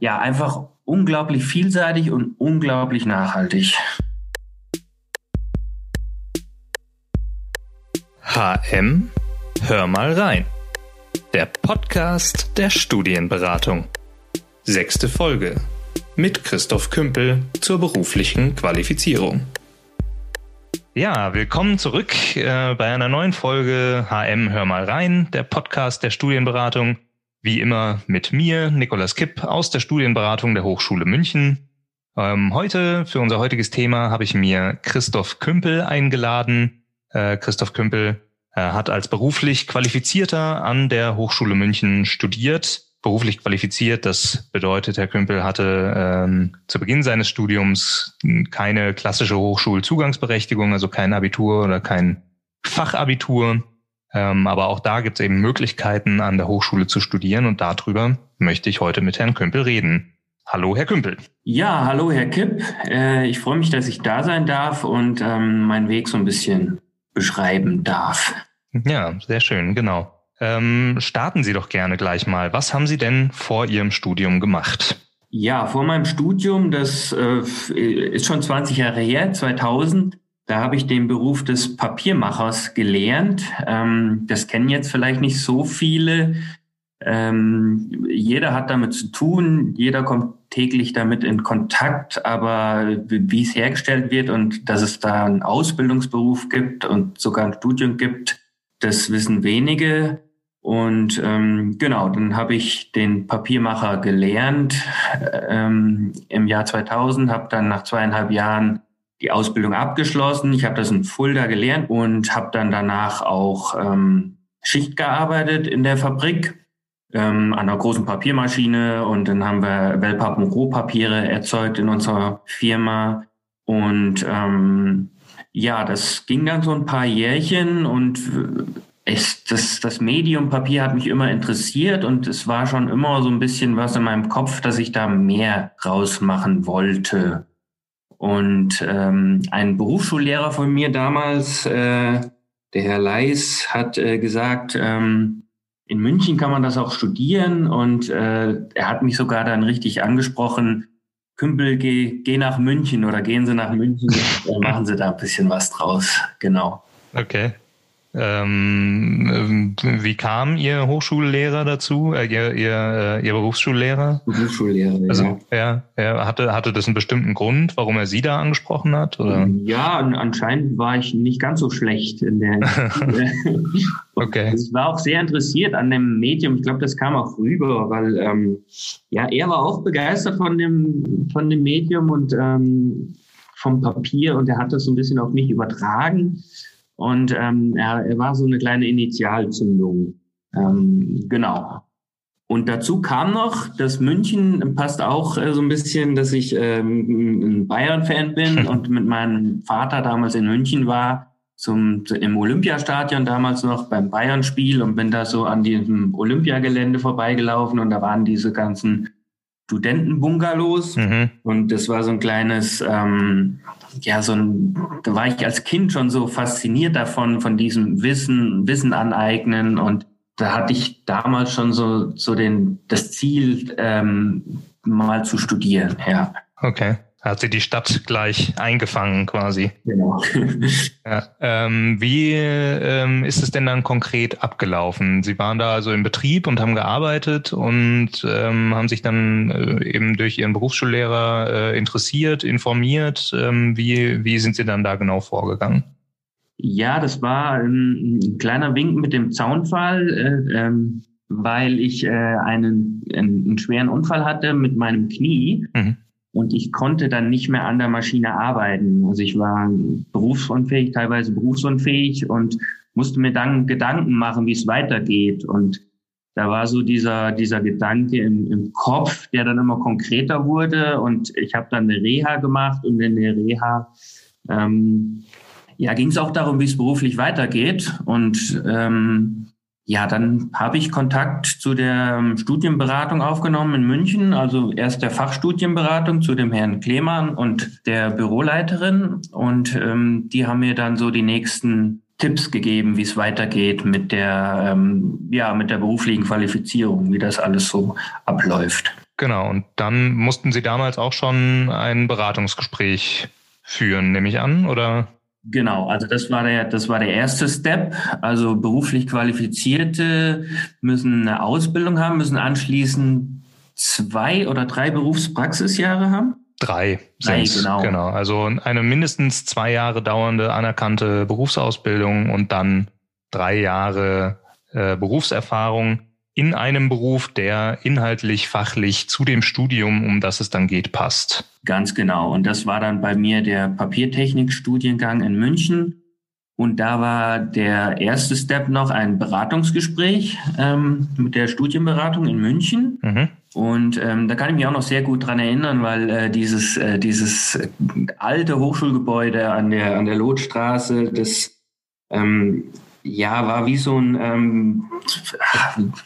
ja, einfach unglaublich vielseitig und unglaublich nachhaltig. HM, hör mal rein. Der Podcast der Studienberatung. Sechste Folge mit Christoph Kümpel zur beruflichen Qualifizierung. Ja, willkommen zurück äh, bei einer neuen Folge HM Hör mal rein, der Podcast der Studienberatung. Wie immer mit mir, Nikolas Kipp aus der Studienberatung der Hochschule München. Ähm, heute, für unser heutiges Thema, habe ich mir Christoph Kümpel eingeladen. Äh, Christoph Kümpel äh, hat als beruflich Qualifizierter an der Hochschule München studiert. Beruflich qualifiziert, das bedeutet, Herr Kümpel hatte ähm, zu Beginn seines Studiums keine klassische Hochschulzugangsberechtigung, also kein Abitur oder kein Fachabitur. Ähm, aber auch da gibt es eben Möglichkeiten, an der Hochschule zu studieren und darüber möchte ich heute mit Herrn Kümpel reden. Hallo, Herr Kümpel. Ja, hallo, Herr Kipp. Äh, ich freue mich, dass ich da sein darf und ähm, meinen Weg so ein bisschen beschreiben darf. Ja, sehr schön, genau. Ähm, starten Sie doch gerne gleich mal. Was haben Sie denn vor Ihrem Studium gemacht? Ja, vor meinem Studium, das äh, ist schon 20 Jahre her, 2000, da habe ich den Beruf des Papiermachers gelernt. Ähm, das kennen jetzt vielleicht nicht so viele. Ähm, jeder hat damit zu tun, jeder kommt täglich damit in Kontakt, aber wie es hergestellt wird und dass es da einen Ausbildungsberuf gibt und sogar ein Studium gibt, das wissen wenige. Und ähm, genau, dann habe ich den Papiermacher gelernt ähm, im Jahr 2000, habe dann nach zweieinhalb Jahren die Ausbildung abgeschlossen. Ich habe das in Fulda gelernt und habe dann danach auch ähm, Schicht gearbeitet in der Fabrik ähm, an einer großen Papiermaschine und dann haben wir Wellpapp und Rohpapiere erzeugt in unserer Firma und ähm, ja, das ging dann so ein paar Jährchen und es, das, das Medium Papier hat mich immer interessiert und es war schon immer so ein bisschen was in meinem Kopf, dass ich da mehr rausmachen wollte. Und ähm, ein Berufsschullehrer von mir damals, äh, der Herr Leis, hat äh, gesagt, ähm, in München kann man das auch studieren und äh, er hat mich sogar dann richtig angesprochen, Kümpel, geh, geh nach München oder gehen Sie nach München, machen Sie da ein bisschen was draus. Genau. Okay. Ähm, wie kam Ihr Hochschullehrer dazu, äh, Ihr, Ihr, äh, Ihr Berufsschullehrer? Berufsschullehrer, also, ja. Er, hatte, hatte das einen bestimmten Grund, warum er Sie da angesprochen hat? Oder? Ja, anscheinend war ich nicht ganz so schlecht in der. okay. Ich war auch sehr interessiert an dem Medium. Ich glaube, das kam auch rüber, weil ähm, ja, er war auch begeistert von dem, von dem Medium und ähm, vom Papier und er hat das so ein bisschen auf mich übertragen. Und ähm, er, er war so eine kleine Initialzündung. Ähm, genau. Und dazu kam noch, dass München passt auch äh, so ein bisschen, dass ich ähm, ein Bayern-Fan bin und mit meinem Vater damals in München war, zum, im Olympiastadion damals noch beim Bayern-Spiel und bin da so an diesem Olympiagelände vorbeigelaufen und da waren diese ganzen Studentenbungalows mhm. und das war so ein kleines, ähm, ja, so ein, da war ich als Kind schon so fasziniert davon, von diesem Wissen, Wissen aneignen und da hatte ich damals schon so, so den, das Ziel, ähm, mal zu studieren, ja. Okay. Hat sie die Stadt gleich eingefangen quasi. Genau. ja, ähm, wie ähm, ist es denn dann konkret abgelaufen? Sie waren da also im Betrieb und haben gearbeitet und ähm, haben sich dann äh, eben durch Ihren Berufsschullehrer äh, interessiert, informiert. Ähm, wie, wie sind Sie dann da genau vorgegangen? Ja, das war ein, ein kleiner Wink mit dem Zaunfall, äh, ähm, weil ich äh, einen, einen, einen, schweren Unfall hatte mit meinem Knie. Mhm und ich konnte dann nicht mehr an der Maschine arbeiten. Also ich war berufsunfähig, teilweise berufsunfähig und musste mir dann Gedanken machen, wie es weitergeht. Und da war so dieser, dieser Gedanke im, im Kopf, der dann immer konkreter wurde. Und ich habe dann eine Reha gemacht und in der Reha ähm, ja, ging es auch darum, wie es beruflich weitergeht. Und ähm, ja, dann habe ich Kontakt zu der ähm, Studienberatung aufgenommen in München, also erst der Fachstudienberatung zu dem Herrn Klemann und der Büroleiterin. Und ähm, die haben mir dann so die nächsten Tipps gegeben, wie es weitergeht mit der, ähm, ja, mit der beruflichen Qualifizierung, wie das alles so abläuft. Genau, und dann mussten Sie damals auch schon ein Beratungsgespräch führen, nehme ich an, oder? Genau, also das war der, das war der erste Step. Also beruflich Qualifizierte müssen eine Ausbildung haben, müssen anschließend zwei oder drei Berufspraxisjahre haben. Drei, drei genau. genau. Also eine mindestens zwei Jahre dauernde anerkannte Berufsausbildung und dann drei Jahre äh, Berufserfahrung in einem Beruf, der inhaltlich, fachlich zu dem Studium, um das es dann geht, passt. Ganz genau. Und das war dann bei mir der Papiertechnik-Studiengang in München. Und da war der erste Step noch ein Beratungsgespräch ähm, mit der Studienberatung in München. Mhm. Und ähm, da kann ich mich auch noch sehr gut dran erinnern, weil äh, dieses, äh, dieses alte Hochschulgebäude an der, an der Lotstraße, das ähm, ja, war wie so ein, ähm,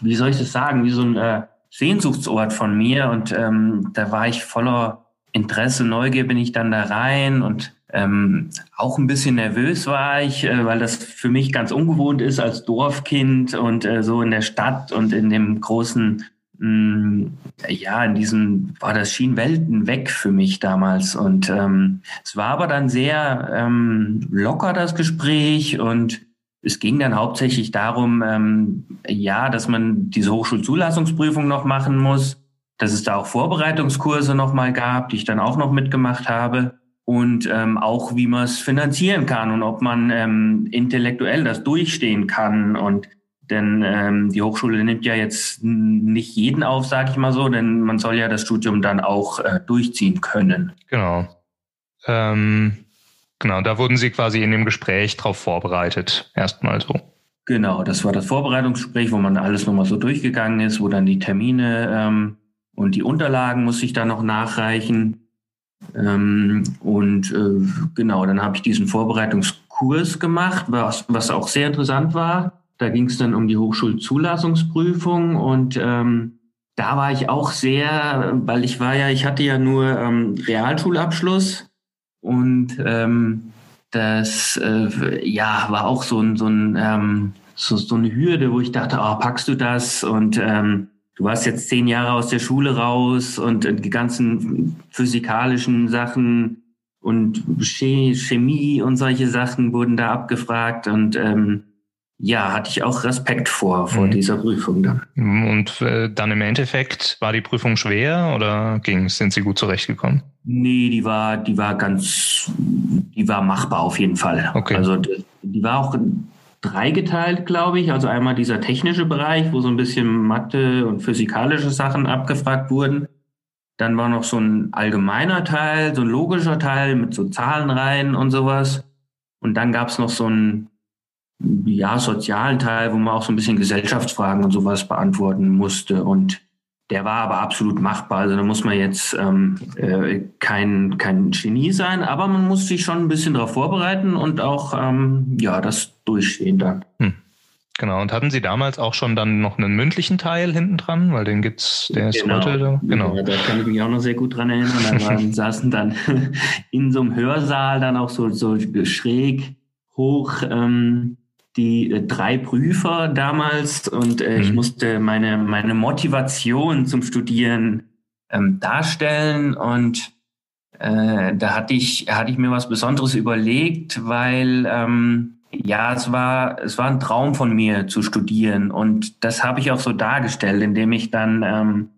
wie soll ich das sagen, wie so ein äh, Sehnsuchtsort von mir. Und ähm, da war ich voller Interesse, Neugier bin ich dann da rein und ähm, auch ein bisschen nervös war ich, äh, weil das für mich ganz ungewohnt ist als Dorfkind und äh, so in der Stadt und in dem großen, mh, mm, ja, in diesem, war das schien Welten weg für mich damals. Und ähm, es war aber dann sehr ähm, locker, das Gespräch und es ging dann hauptsächlich darum, ähm, ja, dass man diese Hochschulzulassungsprüfung noch machen muss, dass es da auch Vorbereitungskurse nochmal gab, die ich dann auch noch mitgemacht habe und ähm, auch wie man es finanzieren kann und ob man ähm, intellektuell das durchstehen kann und denn ähm, die Hochschule nimmt ja jetzt nicht jeden auf, sage ich mal so, denn man soll ja das Studium dann auch äh, durchziehen können. Genau. Ähm, Genau, da wurden Sie quasi in dem Gespräch drauf vorbereitet, erstmal so. Genau, das war das Vorbereitungsgespräch, wo man alles nochmal so durchgegangen ist, wo dann die Termine ähm, und die Unterlagen muss ich dann noch nachreichen. Ähm, und äh, genau, dann habe ich diesen Vorbereitungskurs gemacht, was, was auch sehr interessant war. Da ging es dann um die Hochschulzulassungsprüfung und ähm, da war ich auch sehr, weil ich war ja, ich hatte ja nur ähm, Realschulabschluss und ähm, das äh, ja, war auch so ein, so, ein ähm, so, so eine Hürde, wo ich dachte, oh, packst du das? Und ähm, du warst jetzt zehn Jahre aus der Schule raus und die ganzen physikalischen Sachen und Chemie und solche Sachen wurden da abgefragt und ähm, ja, hatte ich auch Respekt vor, vor mhm. dieser Prüfung dann. Und äh, dann im Endeffekt war die Prüfung schwer oder ging Sind Sie gut zurechtgekommen? Nee, die war, die war ganz, die war machbar auf jeden Fall. Okay. Also die war auch dreigeteilt, glaube ich. Also einmal dieser technische Bereich, wo so ein bisschen Mathe und physikalische Sachen abgefragt wurden. Dann war noch so ein allgemeiner Teil, so ein logischer Teil mit so Zahlenreihen und sowas. Und dann gab es noch so ein ja, sozialen Teil, wo man auch so ein bisschen Gesellschaftsfragen und sowas beantworten musste. Und der war aber absolut machbar. Also da muss man jetzt ähm, äh, kein, kein Genie sein, aber man muss sich schon ein bisschen darauf vorbereiten und auch ähm, ja, das durchstehen dann. Hm. Genau, und hatten Sie damals auch schon dann noch einen mündlichen Teil hinten dran? Weil den gibt's, der ist genau. heute da. Genau. Ja, da kann ich mich auch noch sehr gut dran erinnern. Da waren, saßen dann in so einem Hörsaal dann auch so, so schräg hoch ähm, die äh, drei Prüfer damals und äh, mhm. ich musste meine, meine Motivation zum Studieren ähm, darstellen und äh, da hatte ich, hatte ich mir was Besonderes überlegt, weil ähm, ja, es war, es war ein Traum von mir zu studieren und das habe ich auch so dargestellt, indem ich dann ähm,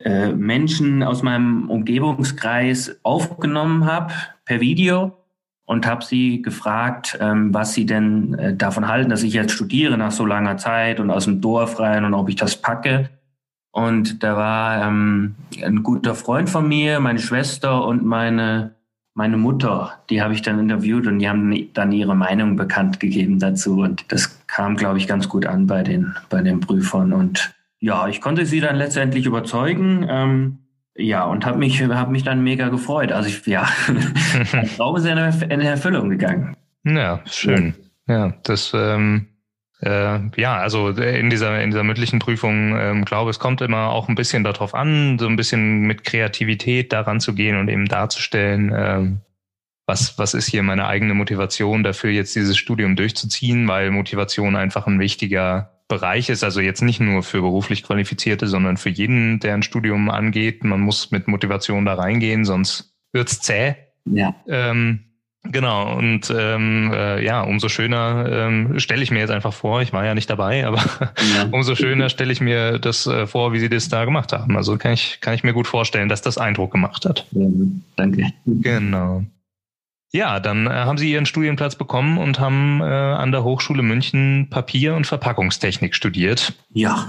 äh, Menschen aus meinem Umgebungskreis aufgenommen habe per Video und habe sie gefragt, ähm, was sie denn äh, davon halten, dass ich jetzt studiere nach so langer Zeit und aus dem Dorf rein und ob ich das packe. Und da war ähm, ein guter Freund von mir, meine Schwester und meine, meine Mutter, die habe ich dann interviewt und die haben dann ihre Meinung bekannt gegeben dazu. Und das kam, glaube ich, ganz gut an bei den, bei den Prüfern. Und ja, ich konnte sie dann letztendlich überzeugen. Ja, und habe mich, hab mich dann mega gefreut. Also ich, ja, mein Traum ist in, in Erfüllung gegangen. Ja, schön. Ja, das, ähm, äh, ja, also in dieser, in dieser mündlichen Prüfung, ähm, glaube es kommt immer auch ein bisschen darauf an, so ein bisschen mit Kreativität daran zu gehen und eben darzustellen, ähm, was, was ist hier meine eigene Motivation dafür, jetzt dieses Studium durchzuziehen, weil Motivation einfach ein wichtiger Bereich ist, also jetzt nicht nur für beruflich Qualifizierte, sondern für jeden, der ein Studium angeht. Man muss mit Motivation da reingehen, sonst wird's zäh. Ja. Ähm, Genau, und ähm, äh, ja, umso schöner ähm, stelle ich mir jetzt einfach vor, ich war ja nicht dabei, aber ja. umso schöner stelle ich mir das äh, vor, wie Sie das da gemacht haben. Also kann ich, kann ich mir gut vorstellen, dass das Eindruck gemacht hat. Ja, danke. Genau. Ja, dann äh, haben Sie Ihren Studienplatz bekommen und haben äh, an der Hochschule München Papier- und Verpackungstechnik studiert. Ja,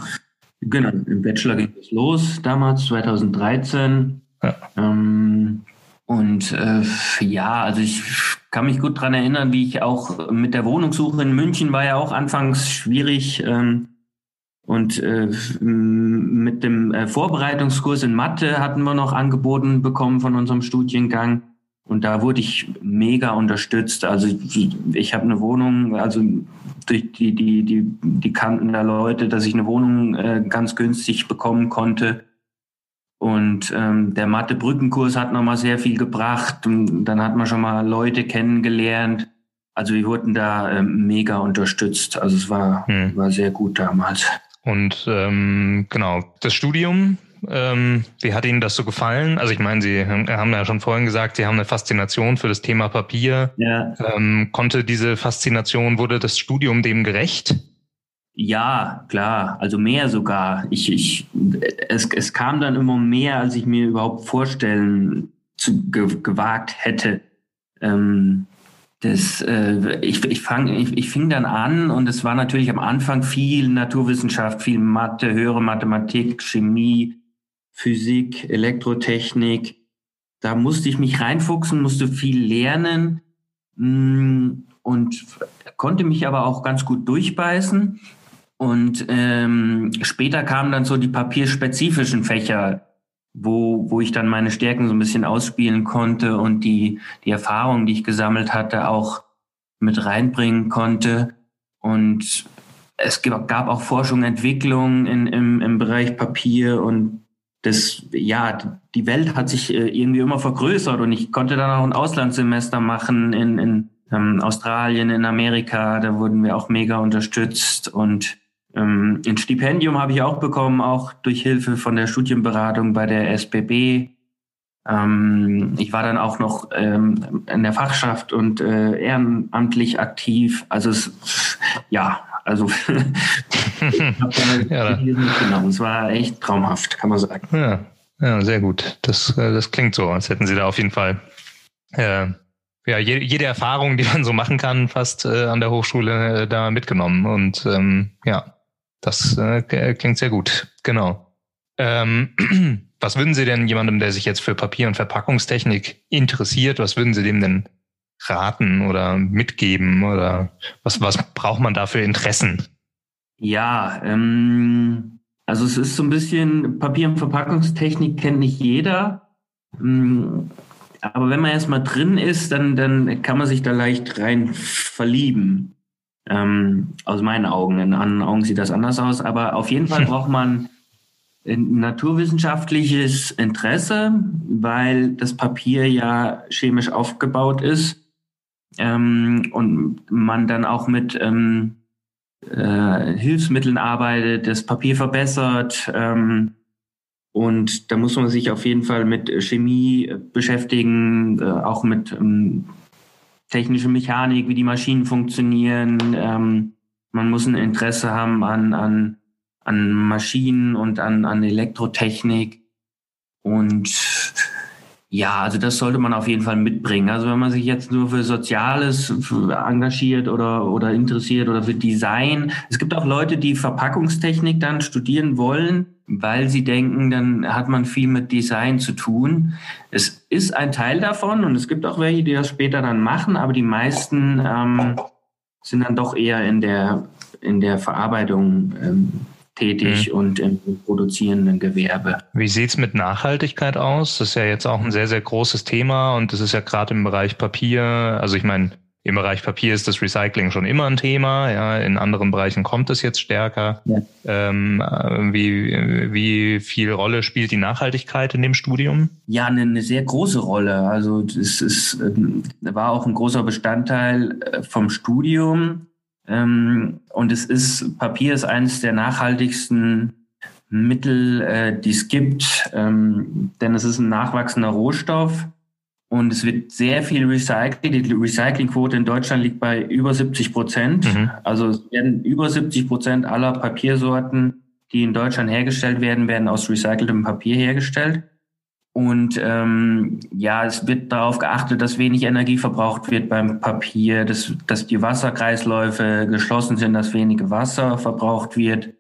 genau. Im Bachelor ging es los, damals 2013. Ja. Ähm, und äh, ja, also ich kann mich gut dran erinnern, wie ich auch mit der Wohnungssuche in München war ja auch anfangs schwierig. Ähm, und äh, mit dem äh, Vorbereitungskurs in Mathe hatten wir noch angeboten bekommen von unserem Studiengang. Und da wurde ich mega unterstützt. Also ich habe eine Wohnung, also durch die, die, die, die kannten da Leute, dass ich eine Wohnung äh, ganz günstig bekommen konnte. Und ähm, der Mathe-Brückenkurs hat nochmal sehr viel gebracht. Und dann hat man schon mal Leute kennengelernt. Also wir wurden da ähm, mega unterstützt. Also es war, hm. war sehr gut damals. Und ähm, genau, das Studium, ähm, wie hat Ihnen das so gefallen? Also ich meine, Sie haben ja schon vorhin gesagt, Sie haben eine Faszination für das Thema Papier. Ja. Ähm, konnte diese Faszination, wurde das Studium dem gerecht? Ja, klar, also mehr sogar. Ich, ich, es, es kam dann immer mehr, als ich mir überhaupt vorstellen zu ge, gewagt hätte. Ähm, das, äh, ich, ich, fang, ich, ich fing dann an und es war natürlich am Anfang viel Naturwissenschaft, viel Mathe, höhere Mathematik, Chemie, Physik, Elektrotechnik. Da musste ich mich reinfuchsen, musste viel lernen mm, und konnte mich aber auch ganz gut durchbeißen. Und ähm, später kamen dann so die papierspezifischen Fächer, wo, wo ich dann meine Stärken so ein bisschen ausspielen konnte und die, die Erfahrungen, die ich gesammelt hatte, auch mit reinbringen konnte. Und es gab auch Forschung, Entwicklung in, im, im Bereich Papier und das, ja, die Welt hat sich äh, irgendwie immer vergrößert und ich konnte dann auch ein Auslandssemester machen in, in ähm, Australien, in Amerika, da wurden wir auch mega unterstützt und ähm, ein Stipendium habe ich auch bekommen, auch durch Hilfe von der Studienberatung bei der SBB. Ähm, ich war dann auch noch ähm, in der Fachschaft und äh, ehrenamtlich aktiv. Also es, ja, also ja, genau, es war echt traumhaft, kann man sagen. Ja, ja sehr gut. Das, äh, das klingt so, als hätten Sie da auf jeden Fall äh, ja, jede Erfahrung, die man so machen kann, fast äh, an der Hochschule äh, da mitgenommen. Und ähm, ja, das äh, klingt sehr gut, genau. Ähm, was würden Sie denn jemandem, der sich jetzt für Papier- und Verpackungstechnik interessiert, was würden Sie dem denn raten oder mitgeben oder was, was braucht man da für Interessen? Ja, ähm, also es ist so ein bisschen Papier- und Verpackungstechnik kennt nicht jeder. Ähm, aber wenn man erstmal drin ist, dann, dann kann man sich da leicht rein verlieben. Ähm, aus meinen Augen. In anderen Augen sieht das anders aus. Aber auf jeden Fall braucht man ein naturwissenschaftliches Interesse, weil das Papier ja chemisch aufgebaut ist ähm, und man dann auch mit ähm, äh, Hilfsmitteln arbeitet, das Papier verbessert. Ähm, und da muss man sich auf jeden Fall mit Chemie beschäftigen, äh, auch mit ähm, technische Mechanik, wie die Maschinen funktionieren. Ähm, man muss ein Interesse haben an, an, an Maschinen und an, an Elektrotechnik. Und ja, also das sollte man auf jeden Fall mitbringen. Also wenn man sich jetzt nur für Soziales engagiert oder, oder interessiert oder für Design. Es gibt auch Leute, die Verpackungstechnik dann studieren wollen, weil sie denken, dann hat man viel mit Design zu tun. Es ist ein Teil davon und es gibt auch welche, die das später dann machen, aber die meisten ähm, sind dann doch eher in der, in der Verarbeitung ähm, tätig mhm. und im produzierenden Gewerbe. Wie sieht's mit Nachhaltigkeit aus? Das ist ja jetzt auch ein sehr, sehr großes Thema und das ist ja gerade im Bereich Papier, also ich meine, im Bereich Papier ist das Recycling schon immer ein Thema. Ja, in anderen Bereichen kommt es jetzt stärker. Ja. Ähm, äh, wie, wie viel Rolle spielt die Nachhaltigkeit in dem Studium? Ja, eine, eine sehr große Rolle. Also es ist, war auch ein großer Bestandteil äh, vom Studium. Ähm, und es ist, Papier ist eines der nachhaltigsten Mittel, äh, die es gibt, ähm, denn es ist ein nachwachsender Rohstoff und es wird sehr viel recycelt. Die Recyclingquote in Deutschland liegt bei über 70 Prozent. Mhm. Also es werden über 70 Prozent aller Papiersorten, die in Deutschland hergestellt werden, werden aus recyceltem Papier hergestellt. Und ähm, ja, es wird darauf geachtet, dass wenig Energie verbraucht wird beim Papier, dass, dass die Wasserkreisläufe geschlossen sind, dass wenig Wasser verbraucht wird.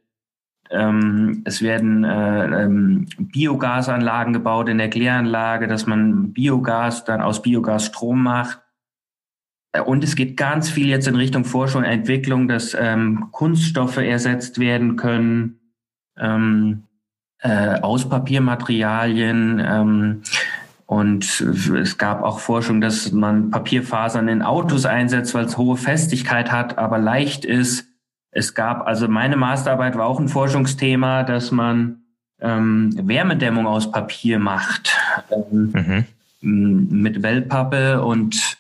Ähm, es werden äh, ähm, Biogasanlagen gebaut in der Kläranlage, dass man Biogas dann aus Biogas Strom macht. Und es geht ganz viel jetzt in Richtung Forschung und Entwicklung, dass ähm, Kunststoffe ersetzt werden können ähm, äh, aus Papiermaterialien. Ähm, und es gab auch Forschung, dass man Papierfasern in Autos einsetzt, weil es hohe Festigkeit hat, aber leicht ist. Es gab, also meine Masterarbeit war auch ein Forschungsthema, dass man ähm, Wärmedämmung aus Papier macht ähm, mhm. mit Wellpappe und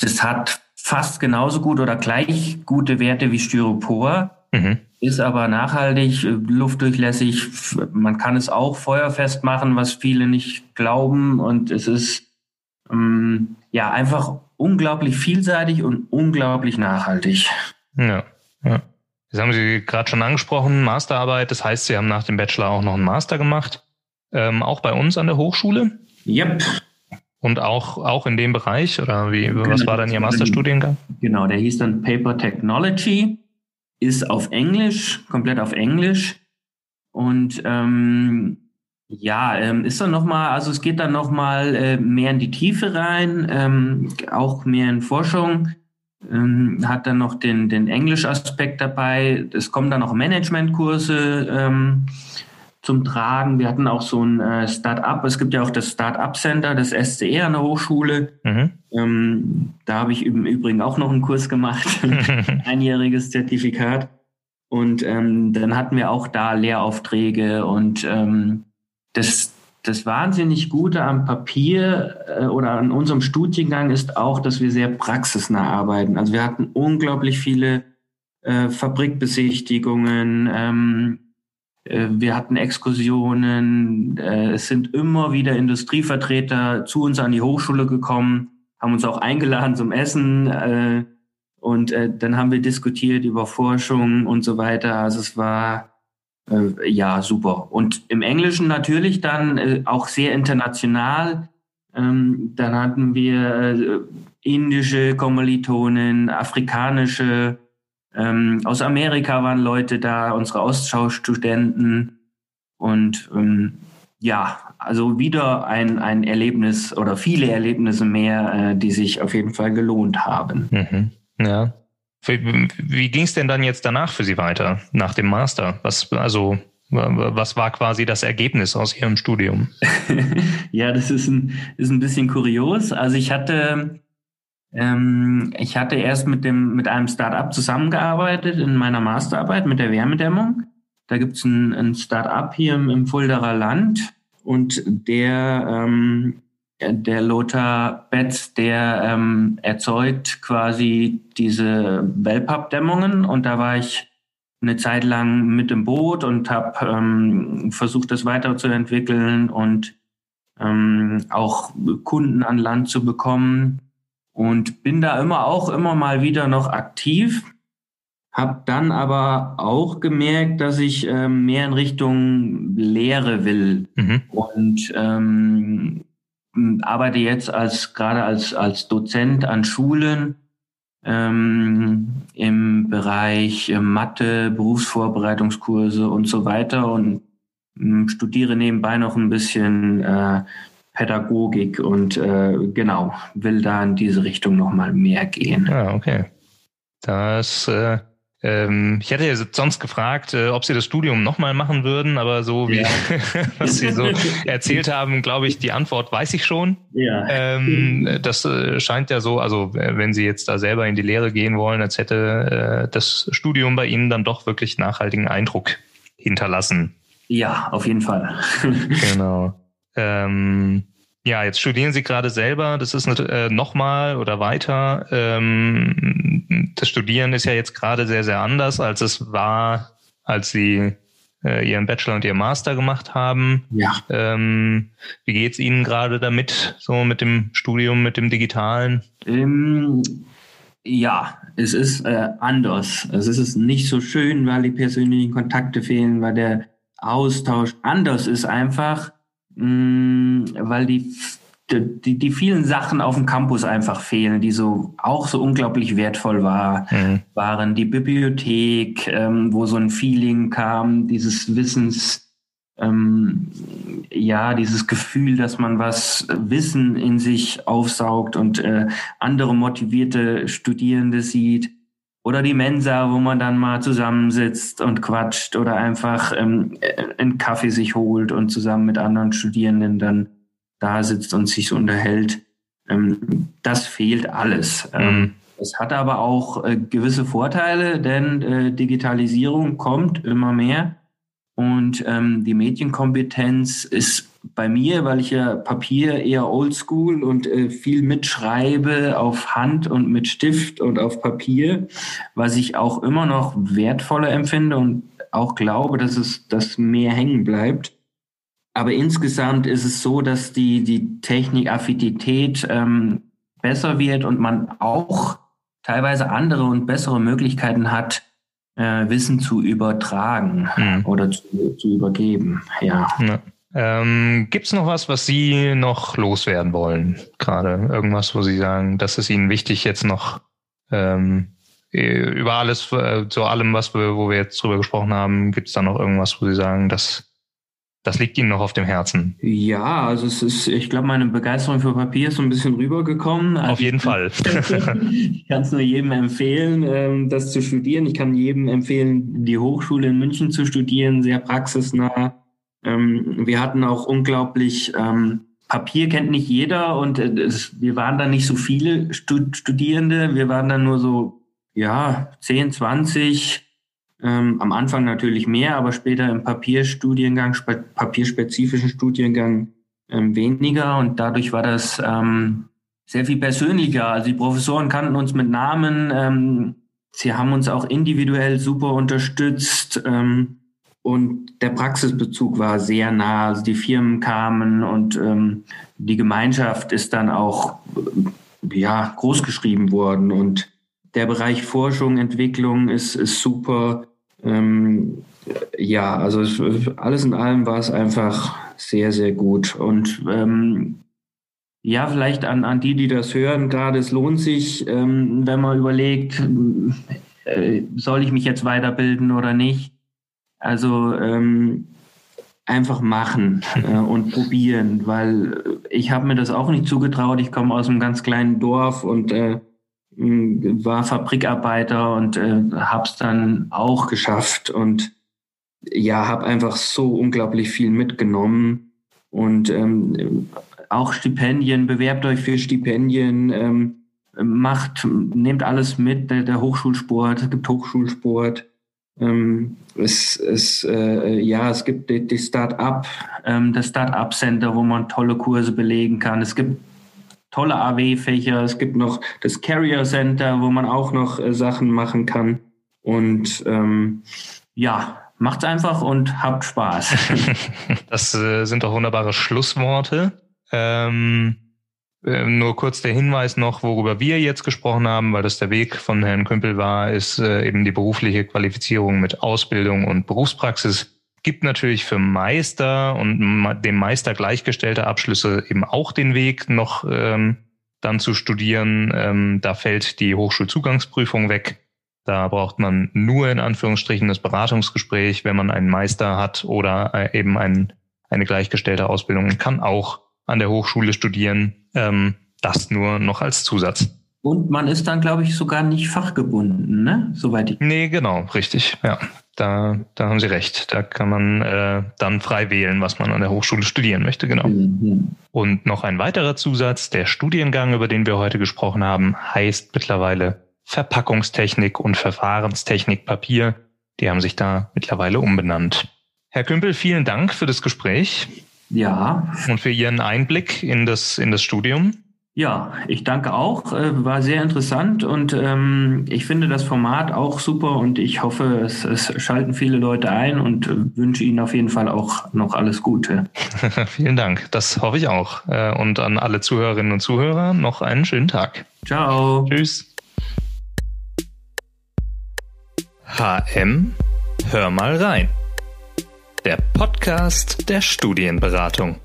das hat fast genauso gut oder gleich gute Werte wie Styropor, mhm. ist aber nachhaltig, luftdurchlässig. Man kann es auch feuerfest machen, was viele nicht glauben und es ist ähm, ja einfach unglaublich vielseitig und unglaublich nachhaltig. Ja, ja. Das haben Sie gerade schon angesprochen, Masterarbeit. Das heißt, Sie haben nach dem Bachelor auch noch einen Master gemacht. Ähm, auch bei uns an der Hochschule? Yep. Und auch, auch in dem Bereich? Oder wie, genau. was war dann Ihr Masterstudiengang? Genau, der hieß dann Paper Technology, ist auf Englisch, komplett auf Englisch. Und ähm, ja, ähm, ist dann nochmal, also es geht dann nochmal äh, mehr in die Tiefe rein, ähm, auch mehr in Forschung ähm, hat dann noch den, den Englisch-Aspekt dabei. Es kommen dann noch Managementkurse ähm, zum Tragen. Wir hatten auch so ein äh, Start-up. Es gibt ja auch das Start-up Center, das SCR an der Hochschule. Mhm. Ähm, da habe ich im Übrigen auch noch einen Kurs gemacht, einjähriges Zertifikat. Und ähm, dann hatten wir auch da Lehraufträge und ähm, das das wahnsinnig Gute am Papier äh, oder an unserem Studiengang ist auch, dass wir sehr praxisnah arbeiten. Also wir hatten unglaublich viele äh, Fabrikbesichtigungen, ähm, äh, wir hatten Exkursionen, äh, es sind immer wieder Industrievertreter zu uns an die Hochschule gekommen, haben uns auch eingeladen zum Essen äh, und äh, dann haben wir diskutiert über Forschung und so weiter. Also es war äh, ja, super. Und im Englischen natürlich dann äh, auch sehr international. Ähm, dann hatten wir äh, indische Kommilitonen, afrikanische, ähm, aus Amerika waren Leute da, unsere Austauschstudenten. Und ähm, ja, also wieder ein, ein Erlebnis oder viele Erlebnisse mehr, äh, die sich auf jeden Fall gelohnt haben. Mhm. Ja. Wie, wie ging es denn dann jetzt danach für Sie weiter, nach dem Master? Was, also, was war quasi das Ergebnis aus Ihrem Studium? ja, das ist ein, ist ein bisschen kurios. Also ich hatte, ähm, ich hatte erst mit, dem, mit einem Startup zusammengearbeitet in meiner Masterarbeit mit der Wärmedämmung. Da gibt es ein, ein Start-up hier im, im Fulderer Land und der ähm, der Lothar Betz, der ähm, erzeugt quasi diese Wellpappdämmungen und da war ich eine Zeit lang mit im Boot und habe ähm, versucht, das weiterzuentwickeln und ähm, auch Kunden an Land zu bekommen und bin da immer auch immer mal wieder noch aktiv. Hab dann aber auch gemerkt, dass ich ähm, mehr in Richtung Lehre will mhm. und ähm, arbeite jetzt als gerade als, als Dozent an Schulen ähm, im Bereich äh, Mathe, Berufsvorbereitungskurse und so weiter und studiere nebenbei noch ein bisschen äh, Pädagogik und äh, genau, will da in diese Richtung nochmal mehr gehen. Ah, okay. Das äh, ähm, ich hätte ja sonst gefragt, äh, ob Sie das Studium nochmal machen würden, aber so wie ja. was Sie so erzählt haben, glaube ich, die Antwort weiß ich schon. Ja. Ähm, das äh, scheint ja so, also wenn Sie jetzt da selber in die Lehre gehen wollen, als hätte äh, das Studium bei Ihnen dann doch wirklich nachhaltigen Eindruck hinterlassen. Ja, auf jeden Fall. genau. Ähm, ja, jetzt studieren Sie gerade selber. Das ist äh, nochmal oder weiter. Ähm, das Studieren ist ja jetzt gerade sehr, sehr anders, als es war, als Sie äh, Ihren Bachelor und Ihren Master gemacht haben. Ja. Ähm, wie geht's Ihnen gerade damit, so mit dem Studium, mit dem Digitalen? Ähm, ja, es ist äh, anders. Es ist nicht so schön, weil die persönlichen Kontakte fehlen, weil der Austausch anders ist einfach, mh, mm, weil die, die, die vielen Sachen auf dem Campus einfach fehlen, die so auch so unglaublich wertvoll war, mhm. waren. Die Bibliothek, ähm, wo so ein Feeling kam, dieses Wissens, ähm, ja, dieses Gefühl, dass man was Wissen in sich aufsaugt und äh, andere motivierte Studierende sieht. Oder die Mensa, wo man dann mal zusammensitzt und quatscht oder einfach ähm, äh, einen Kaffee sich holt und zusammen mit anderen Studierenden dann da sitzt und sich so unterhält. Ähm, das fehlt alles. Ähm, mhm. Es hat aber auch äh, gewisse Vorteile, denn äh, Digitalisierung kommt immer mehr. Und ähm, die Medienkompetenz ist bei mir, weil ich ja Papier eher oldschool und äh, viel mitschreibe auf Hand und mit Stift und auf Papier, was ich auch immer noch wertvoller empfinde und auch glaube, dass es dass mehr hängen bleibt. Aber insgesamt ist es so, dass die, die Technikaffinität ähm, besser wird und man auch teilweise andere und bessere Möglichkeiten hat, äh, Wissen zu übertragen mhm. oder zu, zu, übergeben. Ja. ja. Ähm, Gibt es noch was, was Sie noch loswerden wollen? Gerade irgendwas, wo Sie sagen, das ist Ihnen wichtig jetzt noch ähm, über alles, äh, zu allem, was wir, wo wir jetzt drüber gesprochen haben, gibt es da noch irgendwas, wo Sie sagen, das das liegt Ihnen noch auf dem Herzen. Ja, also es ist, ich glaube, meine Begeisterung für Papier ist so ein bisschen rübergekommen. Also auf jeden Fall. ich kann es nur jedem empfehlen, ähm, das zu studieren. Ich kann jedem empfehlen, die Hochschule in München zu studieren, sehr praxisnah. Ähm, wir hatten auch unglaublich, ähm, Papier kennt nicht jeder und äh, wir waren da nicht so viele Studierende. Wir waren da nur so, ja, 10, 20 ähm, am Anfang natürlich mehr, aber später im Papierstudiengang, papierspezifischen Studiengang ähm, weniger. Und dadurch war das ähm, sehr viel persönlicher. Also die Professoren kannten uns mit Namen. Ähm, sie haben uns auch individuell super unterstützt. Ähm, und der Praxisbezug war sehr nah. Also die Firmen kamen und ähm, die Gemeinschaft ist dann auch ja, großgeschrieben worden. Und der Bereich Forschung, Entwicklung ist, ist super. Ähm, ja, also alles in allem war es einfach sehr, sehr gut. Und ähm, ja, vielleicht an, an die, die das hören, gerade es lohnt sich, ähm, wenn man überlegt, äh, soll ich mich jetzt weiterbilden oder nicht. Also ähm, einfach machen äh, und probieren, weil ich habe mir das auch nicht zugetraut. Ich komme aus einem ganz kleinen Dorf und äh, war Fabrikarbeiter und äh, habe es dann auch geschafft und ja, habe einfach so unglaublich viel mitgenommen und ähm, auch Stipendien, bewerbt euch für Stipendien, ähm, macht, nehmt alles mit, der, der Hochschulsport, es gibt Hochschulsport, ähm, es, es, äh, ja, es gibt die, die Start-up, ähm, das Start-up Center, wo man tolle Kurse belegen kann. Es gibt tolle AW-Fächer. Es gibt noch das Carrier Center, wo man auch noch äh, Sachen machen kann. Und ähm, ja, macht's einfach und habt Spaß. das äh, sind doch wunderbare Schlussworte. Ähm, äh, nur kurz der Hinweis noch, worüber wir jetzt gesprochen haben, weil das der Weg von Herrn Kümpel war, ist äh, eben die berufliche Qualifizierung mit Ausbildung und Berufspraxis gibt natürlich für Meister und dem Meister gleichgestellte Abschlüsse eben auch den Weg, noch ähm, dann zu studieren. Ähm, da fällt die Hochschulzugangsprüfung weg. Da braucht man nur in Anführungsstrichen das Beratungsgespräch, wenn man einen Meister hat oder äh, eben ein, eine gleichgestellte Ausbildung und kann auch an der Hochschule studieren. Ähm, das nur noch als Zusatz. Und man ist dann, glaube ich, sogar nicht fachgebunden, ne? Soweit ich. Nee, genau, richtig, ja. Da, da haben Sie recht. Da kann man äh, dann frei wählen, was man an der Hochschule studieren möchte, genau. Mhm. Und noch ein weiterer Zusatz, der Studiengang, über den wir heute gesprochen haben, heißt mittlerweile Verpackungstechnik und Verfahrenstechnik Papier. Die haben sich da mittlerweile umbenannt. Herr Kümpel, vielen Dank für das Gespräch. Ja. Und für Ihren Einblick in das, in das Studium. Ja, ich danke auch. Äh, war sehr interessant und ähm, ich finde das Format auch super und ich hoffe, es, es schalten viele Leute ein und äh, wünsche Ihnen auf jeden Fall auch noch alles Gute. Vielen Dank. Das hoffe ich auch. Äh, und an alle Zuhörerinnen und Zuhörer noch einen schönen Tag. Ciao. Tschüss. HM, hör mal rein. Der Podcast der Studienberatung.